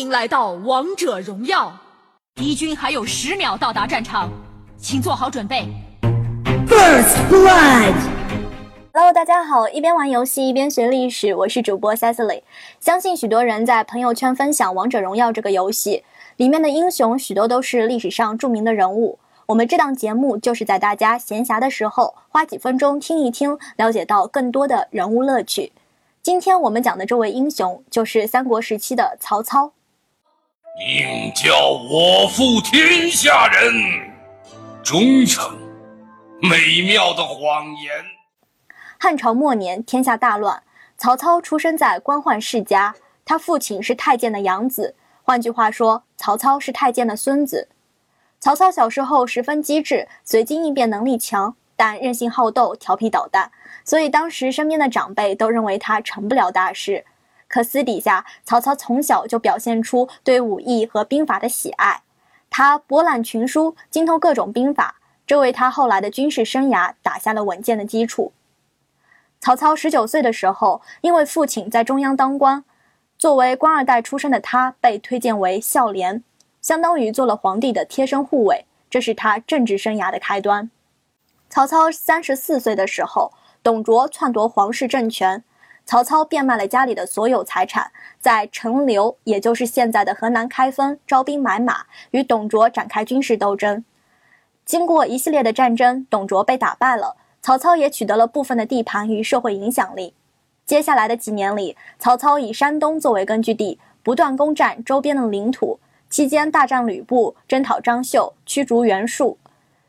迎来到王者荣耀，敌军还有十秒到达战场，请做好准备。First Blood，Hello，大家好，一边玩游戏一边学历史，我是主播 Cecily。相信许多人在朋友圈分享王者荣耀这个游戏，里面的英雄许多都是历史上著名的人物。我们这档节目就是在大家闲暇的时候花几分钟听一听，了解到更多的人物乐趣。今天我们讲的这位英雄就是三国时期的曹操。宁叫我负天下人，忠诚，美妙的谎言。汉朝末年，天下大乱，曹操出生在官宦世家，他父亲是太监的养子，换句话说，曹操是太监的孙子。曹操小时候十分机智，随机应变能力强，但任性好斗，调皮捣蛋，所以当时身边的长辈都认为他成不了大事。可私底下，曹操从小就表现出对武艺和兵法的喜爱，他博览群书，精通各种兵法，这为他后来的军事生涯打下了稳健的基础。曹操十九岁的时候，因为父亲在中央当官，作为官二代出身的他被推荐为孝廉。相当于做了皇帝的贴身护卫，这是他政治生涯的开端。曹操三十四岁的时候，董卓篡夺皇室政权，曹操变卖了家里的所有财产，在陈留，也就是现在的河南开封，招兵买马，与董卓展开军事斗争。经过一系列的战争，董卓被打败了，曹操也取得了部分的地盘与社会影响力。接下来的几年里，曹操以山东作为根据地，不断攻占周边的领土。期间大战吕布，征讨张绣，驱逐袁术。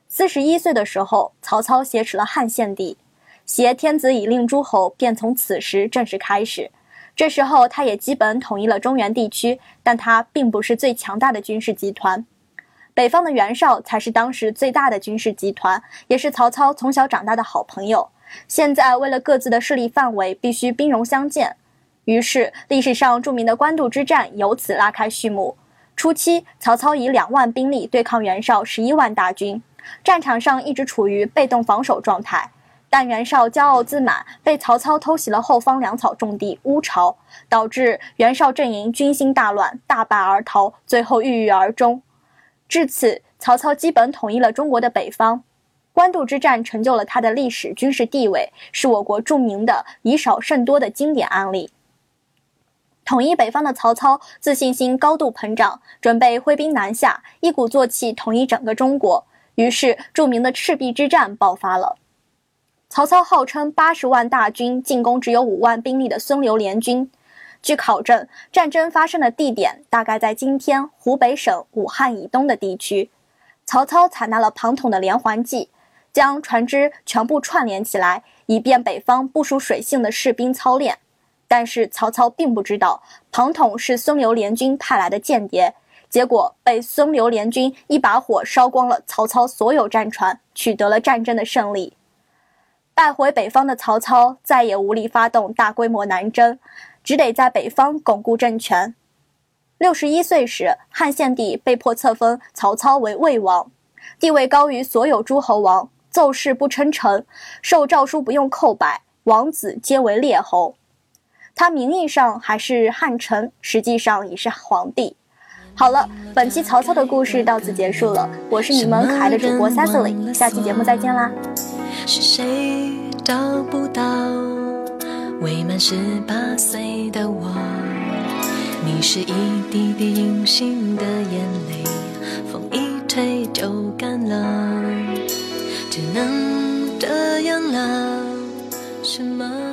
四十一岁的时候，曹操挟持了汉献帝，挟天子以令诸侯，便从此时正式开始。这时候，他也基本统一了中原地区，但他并不是最强大的军事集团。北方的袁绍才是当时最大的军事集团，也是曹操从小长大的好朋友。现在为了各自的势力范围，必须兵戎相见，于是历史上著名的官渡之战由此拉开序幕。初期，曹操以两万兵力对抗袁绍十一万大军，战场上一直处于被动防守状态。但袁绍骄傲自满，被曹操偷袭了后方粮草重地乌巢，导致袁绍阵营军心大乱，大败而逃，最后郁郁而终。至此，曹操基本统一了中国的北方。官渡之战成就了他的历史军事地位，是我国著名的以少胜多的经典案例。统一北方的曹操自信心高度膨胀，准备挥兵南下，一鼓作气统一整个中国。于是，著名的赤壁之战爆发了。曹操号称八十万大军进攻只有五万兵力的孙刘联军。据考证，战争发生的地点大概在今天湖北省武汉以东的地区。曹操采纳了庞统的连环计，将船只全部串联起来，以便北方部署水性的士兵操练。但是曹操并不知道庞统是孙刘联军派来的间谍，结果被孙刘联军一把火烧光了曹操所有战船，取得了战争的胜利。败回北方的曹操再也无力发动大规模南征，只得在北方巩固政权。六十一岁时，汉献帝被迫册封曹操为魏王，地位高于所有诸侯王，奏事不称臣，受诏书不用叩拜，王子皆为列侯。他名义上还是汉臣，实际上已是皇帝。好了，本期曹操的故事到此结束了。我是你们可爱的主播 Cecily，下期节目再见啦。是谁找不到未满十八岁的我？你是一滴滴隐形的眼泪，风一吹就干了，只能这样了。什么？